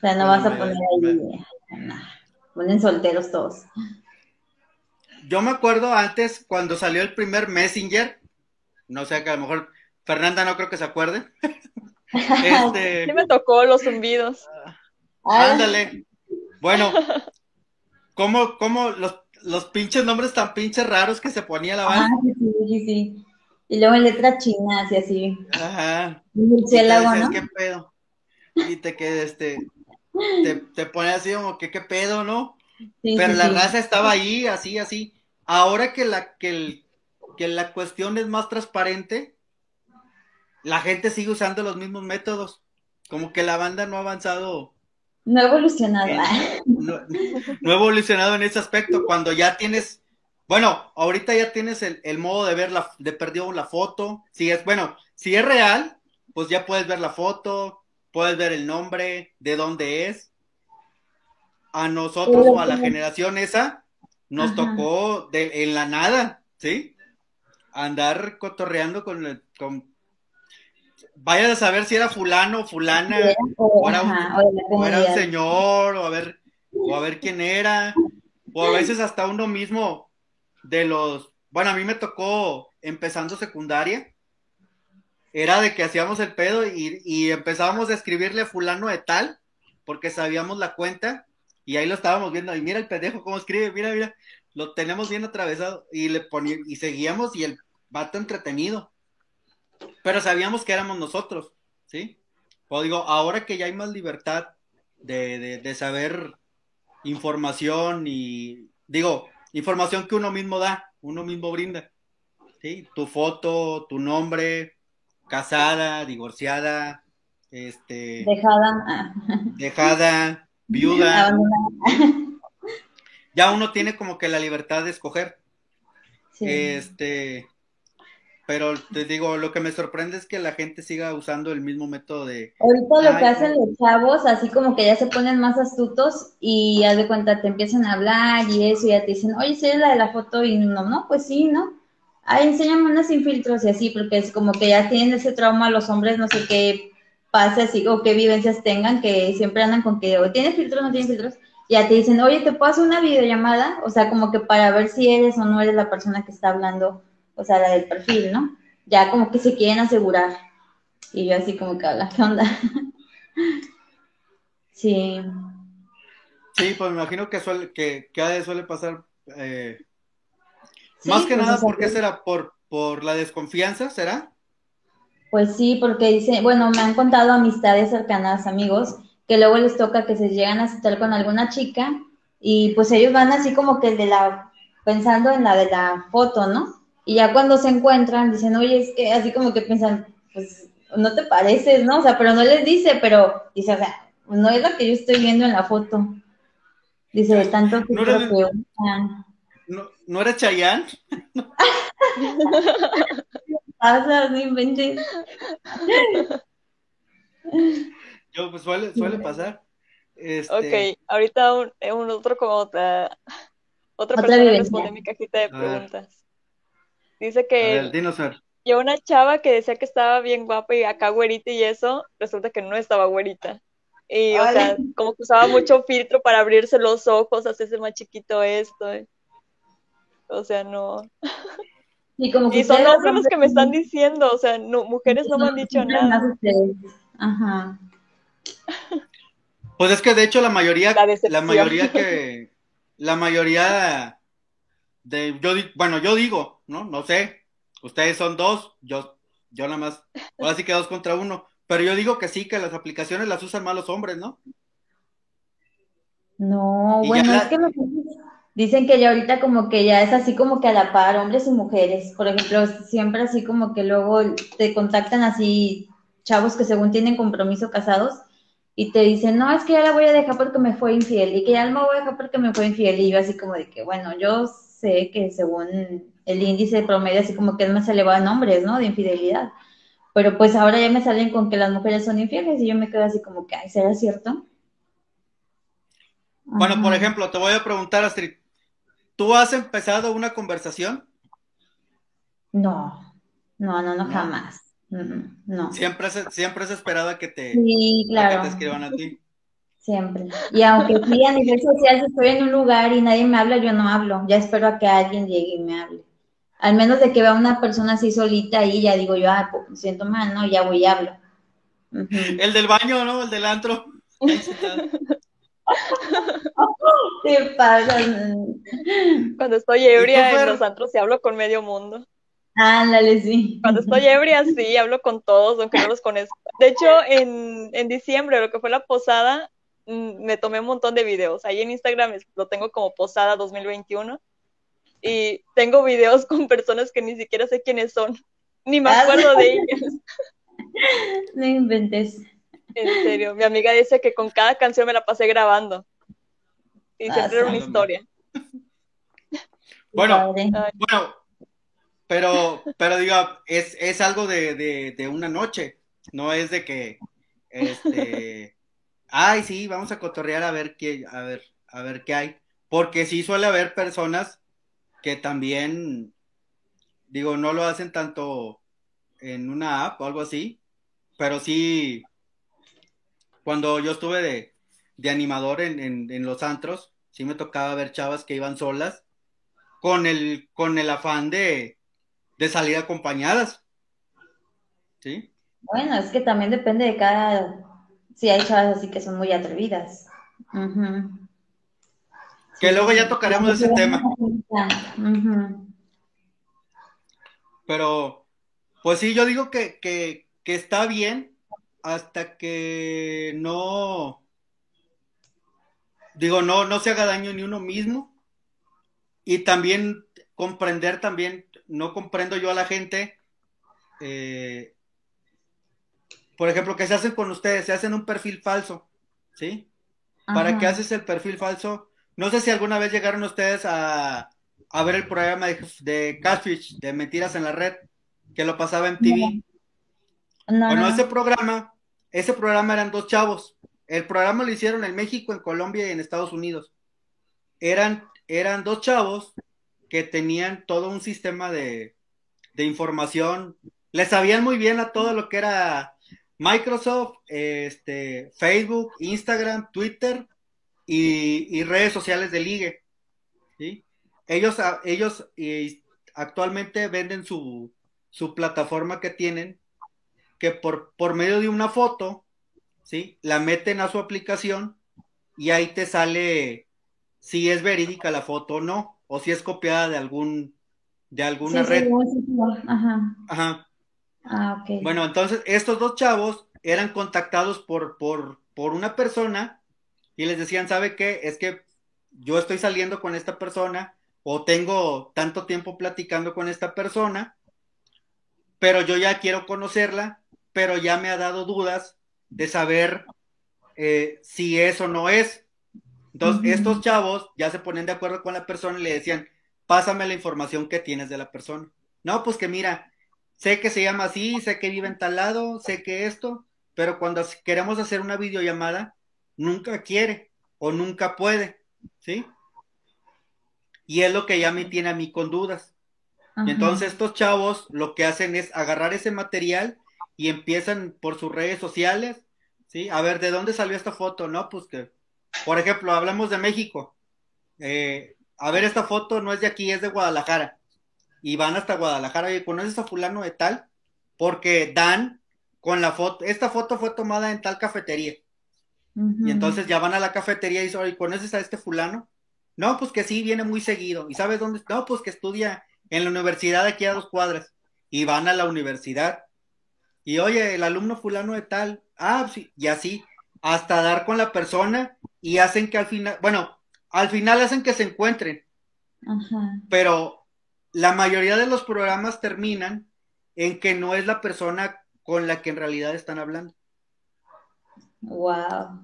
sea, no vas a poner ahí, ponen solteros todos. Yo me acuerdo antes, cuando salió el primer Messenger, no sé, que a lo mejor Fernanda no creo que se acuerde. este... Sí me tocó los zumbidos. Ah. Ándale. Bueno, ¿cómo, cómo los, los, pinches nombres tan pinches raros que se ponía la banda? Ah, sí, sí, sí. Y luego en letras chinas y así. Ajá. Murciélago, ¿no? ¿Qué pedo? Y te que este, te, te pone así como que qué pedo, ¿no? Sí, Pero la raza estaba ahí, así, así. Ahora que la, que, el, que la cuestión es más transparente, la gente sigue usando los mismos métodos. Como que la banda no ha avanzado. No ha evolucionado. no, no, ha evolucionado en ese aspecto. Cuando ya tienes bueno, ahorita ya tienes el, modo de ver la, de perdido la foto. Si es, bueno, si es real, pues ya puedes ver la foto, puedes ver el nombre, de dónde es. A nosotros o a la generación esa, nos tocó de, en la nada, ¿sí? Andar cotorreando con, con vaya a saber si era fulano, fulana, o, era un, era un, señor, o a ver, o a ver quién era, o a veces hasta uno mismo de los, bueno, a mí me tocó empezando secundaria, era de que hacíamos el pedo y, empezábamos a escribirle fulano de tal, porque sabíamos la cuenta, y ahí lo estábamos viendo, y mira el pendejo cómo escribe, mira, mira, lo tenemos bien atravesado, y le poníamos, y seguíamos, y el vato entretenido, pero sabíamos que éramos nosotros, ¿sí? O digo, ahora que ya hay más libertad de, de saber información y, digo, información que uno mismo da, uno mismo brinda. ¿sí? Tu foto, tu nombre, casada, divorciada, este, dejada, dejada, viuda. ya uno tiene como que la libertad de escoger. Este, pero te digo, lo que me sorprende es que la gente siga usando el mismo método de... Ahorita lo que hacen los chavos, así como que ya se ponen más astutos y haz de cuenta, te empiezan a hablar y eso, y ya te dicen, oye, ¿sí es la de la foto? Y no, no, pues sí, ¿no? Ay, enséñame unas sin filtros y así, porque es como que ya tienen ese trauma los hombres, no sé qué pasa así, o qué vivencias tengan, que siempre andan con que, o tiene filtros, no tiene filtros, ya te dicen, oye, ¿te puedo hacer una videollamada? O sea, como que para ver si eres o no eres la persona que está hablando o sea, la del perfil, ¿no? Ya como que se quieren asegurar. Y yo así como que, ¿qué onda? sí. Sí, pues me imagino que suele, que, que suele pasar, eh, más que pues, nada, ¿por qué será? ¿Por, ¿Por la desconfianza, será? Pues sí, porque dice, bueno, me han contado amistades cercanas, amigos, que luego les toca que se llegan a citar con alguna chica y pues ellos van así como que de la, pensando en la de la foto, ¿no? Y ya cuando se encuentran, dicen, oye, es que así como que piensan, pues no te pareces, ¿no? O sea, pero no les dice, pero dice, o sea, no es lo que yo estoy viendo en la foto. Dice, de tanto que ¿No, que ¿No, ¿No era Chayanne? pasa? No inventes. Yo, pues suele, suele pasar. Este... Ok, ahorita un, un otro como otra, otra, otra persona responde mi cajita de preguntas. Dice que yo una chava que decía que estaba bien guapa y acá güerita y eso, resulta que no estaba güerita. Y, o sea, como que usaba mucho filtro para abrirse los ojos, hacerse más chiquito esto. O sea, no. Y, como que son hombres los que me están diciendo, o sea, no, mujeres no, me han dicho nada. Ajá. Pues es que de hecho la mayoría, la, la mayoría que, la mayoría de, yo, bueno, yo digo, ¿no? No sé, ustedes son dos, yo, yo nada más, ahora sí que dos contra uno, pero yo digo que sí, que las aplicaciones las usan más los hombres, ¿no? No, bueno, es que dicen que ya ahorita como que ya es así como que a la par, hombres y mujeres, por ejemplo, siempre así como que luego te contactan así chavos que según tienen compromiso casados y te dicen, no, es que ya la voy a dejar porque me fue infiel y que ya no me voy a dejar porque me fue infiel y yo así como de que, bueno, yo sé que según el índice de promedio, así como que es más elevado en hombres, ¿no? De infidelidad. Pero pues ahora ya me salen con que las mujeres son infieles y yo me quedo así como que, ay, ¿será cierto? Bueno, por ejemplo, te voy a preguntar, Astrid, ¿tú has empezado una conversación? No, no, no, no, jamás. No. Siempre has, siempre has esperado a que te, sí, claro. que te escriban a ti. Siempre. Y aunque sí a nivel social, si estoy en un lugar y nadie me habla, yo no hablo. Ya espero a que alguien llegue y me hable. Al menos de que vea una persona así solita ahí, ya digo yo, ah, pues, siento mal, ¿no? Ya voy y hablo. El del baño, ¿no? El del antro. Te pasa. Cuando estoy ebria en los antros y hablo con medio mundo. Ándale, sí. Cuando estoy ebria, sí, hablo con todos, aunque no los conozco. De hecho, en, en diciembre, lo que fue la posada, mm, me tomé un montón de videos. Ahí en Instagram lo tengo como posada 2021. Y tengo videos con personas que ni siquiera sé quiénes son. Ni me acuerdo de ellas. No inventes. En serio, mi amiga dice que con cada canción me la pasé grabando. Y siempre era una historia. Bueno, bueno, pero, pero diga, es, es algo de, de, de, una noche, no es de que, este, ay, sí, vamos a cotorrear a ver qué, a ver, a ver qué hay, porque sí suele haber personas que también, digo, no lo hacen tanto en una app o algo así, pero sí, cuando yo estuve de, de animador en, en, en los antros, sí me tocaba ver chavas que iban solas con el, con el afán de, de salir acompañadas. ¿Sí? Bueno, es que también depende de cada. Sí, hay chavas así que son muy atrevidas. Que luego ya tocaremos ese tema. Pero, pues sí, yo digo que, que, que está bien hasta que no. Digo, no, no se haga daño ni uno mismo. Y también comprender también no comprendo yo a la gente, eh, por ejemplo, que se hacen con ustedes, se hacen un perfil falso, ¿sí? ¿Para qué haces el perfil falso? No sé si alguna vez llegaron ustedes a, a ver el programa de, de Catfish, de Mentiras en la Red, que lo pasaba en TV. bueno, ese programa, ese programa eran dos chavos. El programa lo hicieron en México, en Colombia y en Estados Unidos. Eran, eran dos chavos que tenían todo un sistema de, información. Le sabían muy bien a todo lo que era Microsoft, este, Facebook, Instagram, Twitter y, redes sociales de ligue. Ellos, ellos actualmente venden su, su, plataforma que tienen, que por, por medio de una foto, ¿sí? la meten a su aplicación y ahí te sale si es verídica la foto o no o si es copiada de algún de alguna red. Ajá. Ajá. Ah, ok. Bueno, entonces estos dos chavos eran contactados por, por, por una persona y les decían, ¿sabe qué? Es que yo estoy saliendo con esta persona o tengo tanto tiempo platicando con esta persona, pero yo ya quiero conocerla, pero ya me ha dado dudas de saber eh, si es o no es. Entonces, estos chavos ya se ponen de acuerdo con la persona y le decían, pásame la información que tienes de la persona. No, pues que mira, sé que se llama así, sé que vive en tal lado, sé que esto, pero cuando queremos hacer una videollamada, nunca quiere o nunca puede, ¿sí? Y es lo que ya me tiene a mí con dudas. Entonces estos chavos lo que hacen es agarrar ese material y empiezan por sus redes sociales, ¿sí? A ver, ¿de dónde salió esta foto? No, pues que por ejemplo, hablamos de México. Eh, a ver, esta foto no es de aquí, es de Guadalajara. Y van hasta Guadalajara y ¿conoces a fulano de tal? Porque dan con la foto, esta foto fue tomada en tal cafetería. Y entonces ya van a la cafetería y dicen, ¿conoces a este fulano? No, pues que sí, viene muy seguido. ¿Y sabes dónde? No, pues que estudia en la universidad aquí a dos cuadras. Y van a la universidad. Y oye, el alumno fulano de tal. Ah, sí, y así hasta dar con la persona y hacen que al final, bueno, al final hacen que se encuentren. Pero la mayoría de los programas terminan en que no es la persona con la que en realidad están hablando. Wow.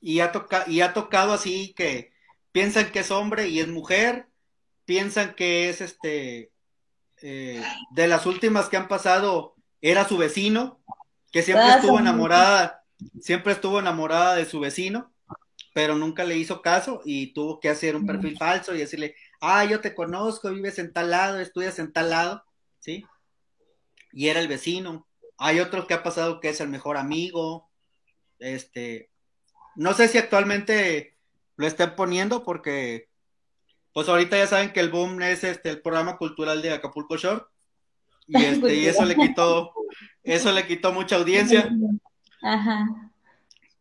Y ha, y ha tocado así que piensan que es hombre y es mujer, piensan que es este, eh, de las últimas que han pasado, era su vecino, que siempre ah, estuvo enamorada siempre estuvo enamorada de su vecino, pero nunca le hizo caso y tuvo que hacer un perfil falso y decirle, ah, yo te conozco, vives en tal lado, estudias en tal lado, ¿sí? Y era el vecino. Hay otro que ha pasado que es el mejor amigo, este, no sé si actualmente lo estén poniendo porque pues ahorita ya saben que el boom es este el programa cultural de Acapulco Short y este y eso le quitó eso le quitó mucha audiencia. Ajá.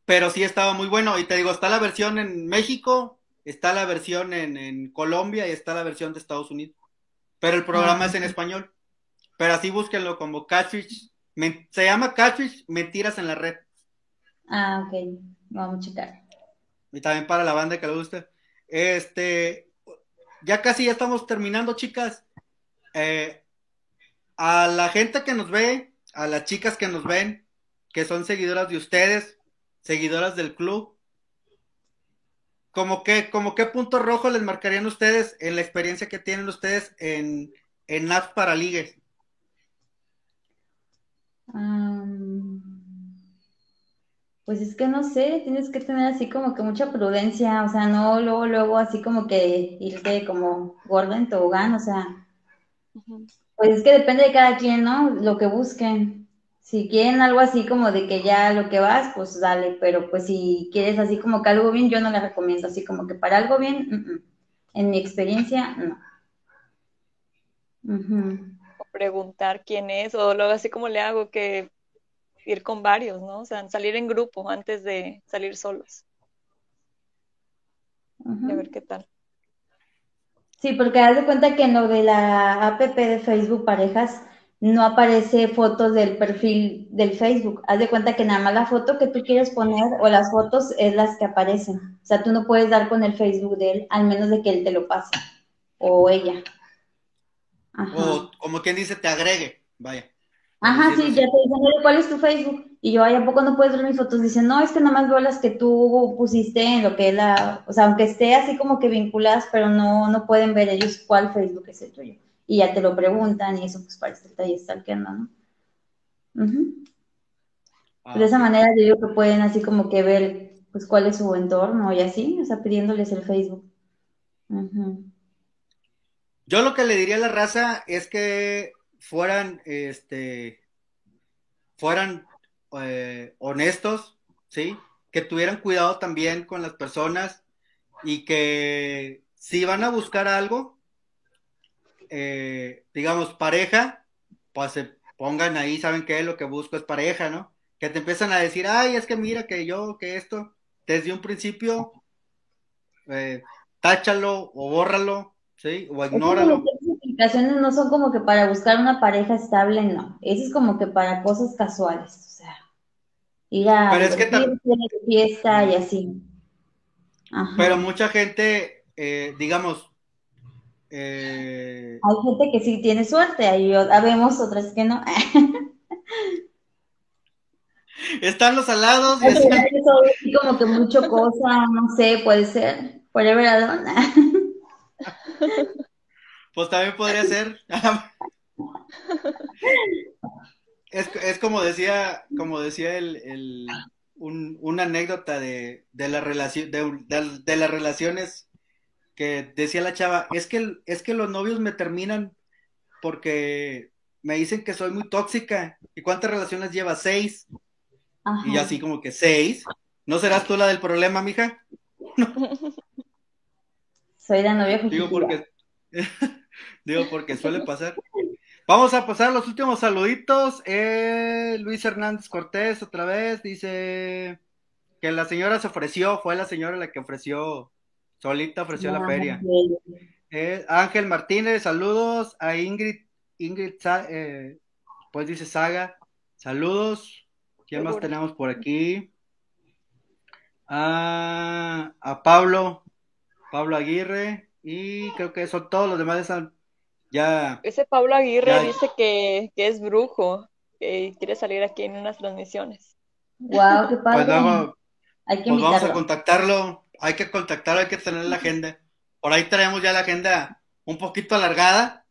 Pero sí estaba muy bueno y te digo, está la versión en México, está la versión en, en Colombia y está la versión de Estados Unidos. Pero el programa es en español. Pero así búsquenlo como Catfish. Se llama Catfish Mentiras en la Red. Ah, ok. Vamos a checar. Y también para la banda que le guste. Este, ya casi ya estamos terminando, chicas. Eh, a la gente que nos ve, a las chicas que nos ven, que son seguidoras de ustedes, seguidoras del club, como que, como qué punto rojo les marcarían ustedes en la experiencia que tienen ustedes en, en apps para ligues? Pues es que no sé, tienes que tener así como que mucha prudencia, o sea, no luego, luego así como que irte como gordo en tobogán, o sea. Pues es que depende de cada quien, ¿no? Lo que busquen. Si quieren algo así como de que ya lo que vas, pues dale, pero pues si quieres así como que algo bien, yo no le recomiendo, así como que para algo bien, mm, mm. En mi experiencia, no. O preguntar quién es, o luego así como le hago que ir con varios, ¿no? O sea, salir en grupo antes de salir solos y a ver qué tal. Sí, porque haz de cuenta que en lo de la app de Facebook Parejas no aparece fotos del perfil del Facebook. Haz de cuenta que nada más la foto que tú quieres poner o las fotos es las que aparecen. O sea, tú no puedes dar con el Facebook de él, al menos de que él te lo pase o ella. Ajá. O como quien dice, te agregue, vaya. Ajá, sí, ya te dicen, "Oye, ¿cuál es tu Facebook? Y yo, ay, ¿a poco no puedes ver mis fotos? Dicen, no, es que nada más veo las que tú pusiste en lo que es la, o sea, aunque esté así como que vinculadas, pero no, no pueden ver ellos cuál Facebook es el tuyo. Y ya te lo preguntan y eso pues parece que ahí está el que anda, ¿no? Ah, De esa manera yo digo que pueden así como que ver pues cuál es su entorno y así, o sea, pidiéndoles el Facebook. Ujú. Yo lo que le diría a la raza es que fueran, este, fueran eh, honestos, ¿sí? Que tuvieran cuidado también con las personas y que si van a buscar algo, eh, digamos, pareja, pues se pongan ahí, saben que lo que busco es pareja, ¿no? Que te empiezan a decir, ay, es que mira que yo, que esto, desde un principio, eh, táchalo o bórralo, ¿sí? O ignóralo. Aplicaciones no son como que para buscar una pareja estable, no. Eso es como que para cosas casuales, o sea, ir a Pero es que de fiesta y así. Ajá. Pero mucha gente, eh, digamos, eh, Hay gente que sí tiene suerte, ahí habemos otras que no. están los alados y Otras están- así como que mucho cosa, no sé, puede ser. Forever Alone. pues también podría ser. es, es como decía, como decía el, el- un- una anécdota de, de la relación, de, de- de las relaciones que decía la chava, es que, es que los novios me terminan porque me dicen que soy muy tóxica. ¿Y cuántas relaciones lleva? Seis. Ajá. Y así como que seis. ¿No serás tú la del problema, mija? Soy la novia Digo porque, digo porque suele pasar. Vamos a pasar los últimos saluditos. Eh, Luis Hernández Cortés otra vez dice que la señora se ofreció, fue la señora la que ofreció, solita ofreció la Ah, feria. Eh, Ángel Martínez, saludos a Ingrid, Ingrid, eh, pues dice Saga, saludos. ¿Quién más tenemos por aquí? Ah, a Pablo, Pablo Aguirre, y creo que son todos los demás están ya. Ese Pablo Aguirre Ya. dice que, que es brujo, que quiere salir aquí en unas transmisiones. Guau, qué Pues padre. Hay que pues vamos a contactarlo, hay que contactarlo, hay que tener la agenda. Por ahí traemos ya la agenda un poquito alargada,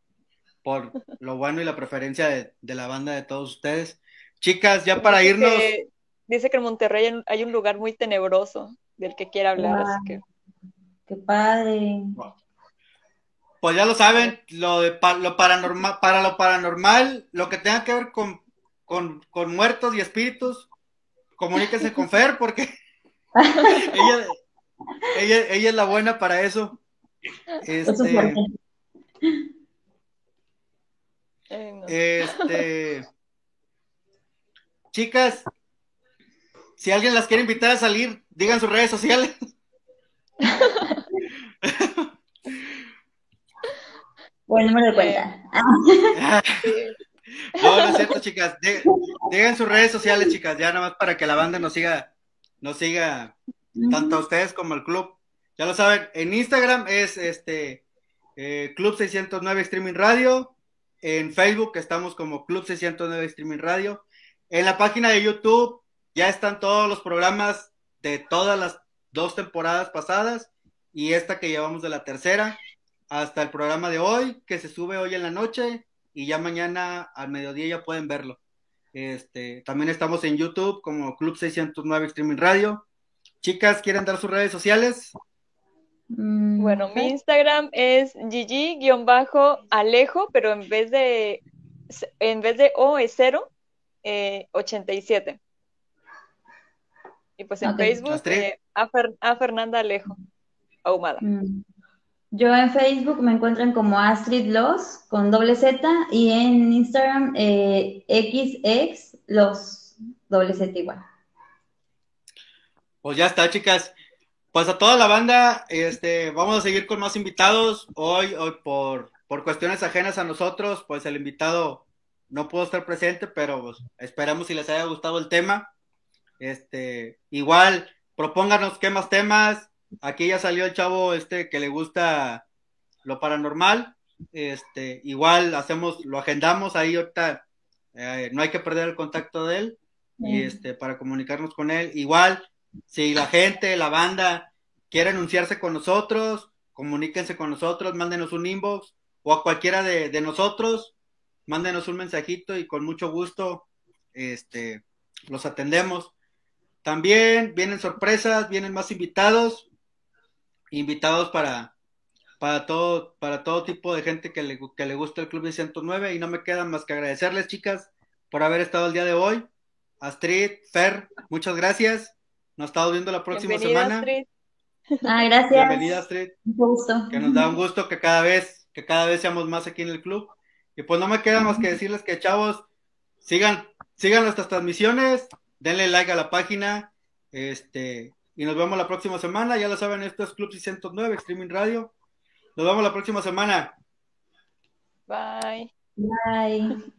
por lo bueno y la preferencia de, de la banda de todos ustedes. Chicas, ya para Dice irnos, que- dice que en Monterrey hay un- hay un lugar muy tenebroso del que quiere hablar, así que Qué padre. pues ya lo saben, lo de pa- lo paranormal, para lo paranormal, lo que tenga que ver con, con, con muertos y espíritus, comuníquense con Fer porque ella, ella, ella es la buena para eso. Este, este, chicas, si alguien las quiere invitar a salir, digan sus redes sociales. Buen número de cuenta. no, no es cierto, chicas. digan sus redes sociales, chicas, ya nada más para que la banda nos siga, nos siga tanto a ustedes como al club. Ya lo saben, en Instagram es este eh, Club 609 Streaming Radio. En Facebook estamos como Club 609 Streaming Radio. En la página de YouTube ya están todos los programas de todas las dos temporadas pasadas y esta que llevamos de la tercera hasta el programa de hoy que se sube hoy en la noche y ya mañana al mediodía ya pueden verlo. Este, también estamos en YouTube como Club 609 Streaming Radio. Chicas, ¿quieren dar sus redes sociales? Mm, bueno, mi Instagram es gigi-alejo, pero en vez de en vez de O es 0, eh, 87. Y pues en Facebook eh, a, Fernanda Alejo, ahumada. Mm. Yo en Facebook me encuentran como Astrid Los con doble Z y en Instagram eh, XX Los doble Z igual. Pues ya está, chicas. Pues a toda la banda, este, vamos a seguir con más invitados. Hoy, hoy por, por cuestiones ajenas a nosotros, pues el invitado no pudo estar presente, pero pues, esperamos si les haya gustado el tema. Este, igual, propónganos qué más temas. Aquí ya salió el chavo este que le gusta lo paranormal. Este, igual hacemos, lo agendamos ahí ahorita, eh, no hay que perder el contacto de él, y este, para comunicarnos con él. Igual, si la gente, la banda quiere anunciarse con nosotros, comuníquense con nosotros, mándenos un inbox o a cualquiera de, nosotros, mándenos un mensajito y con mucho gusto este, los atendemos. También vienen sorpresas, vienen más invitados, invitados para, para, todo, para todo tipo de gente que le, que le gusta el Club de 109 y no me queda más que agradecerles, chicas, por haber estado el día de hoy. Astrid, Fer, muchas gracias. Nos estamos viendo la próxima semana. Ah, gracias. Bienvenida, Astrid. gusto. Que nos da un gusto que cada vez, que cada vez seamos más aquí en el club. Y pues no me queda más que decirles que chavos, sigan, sigan nuestras transmisiones, denle like a la página, este, y nos vemos la próxima semana. Ya lo saben, esto es Club 609, Streaming Radio. Nos vemos la próxima semana. Bye. Bye.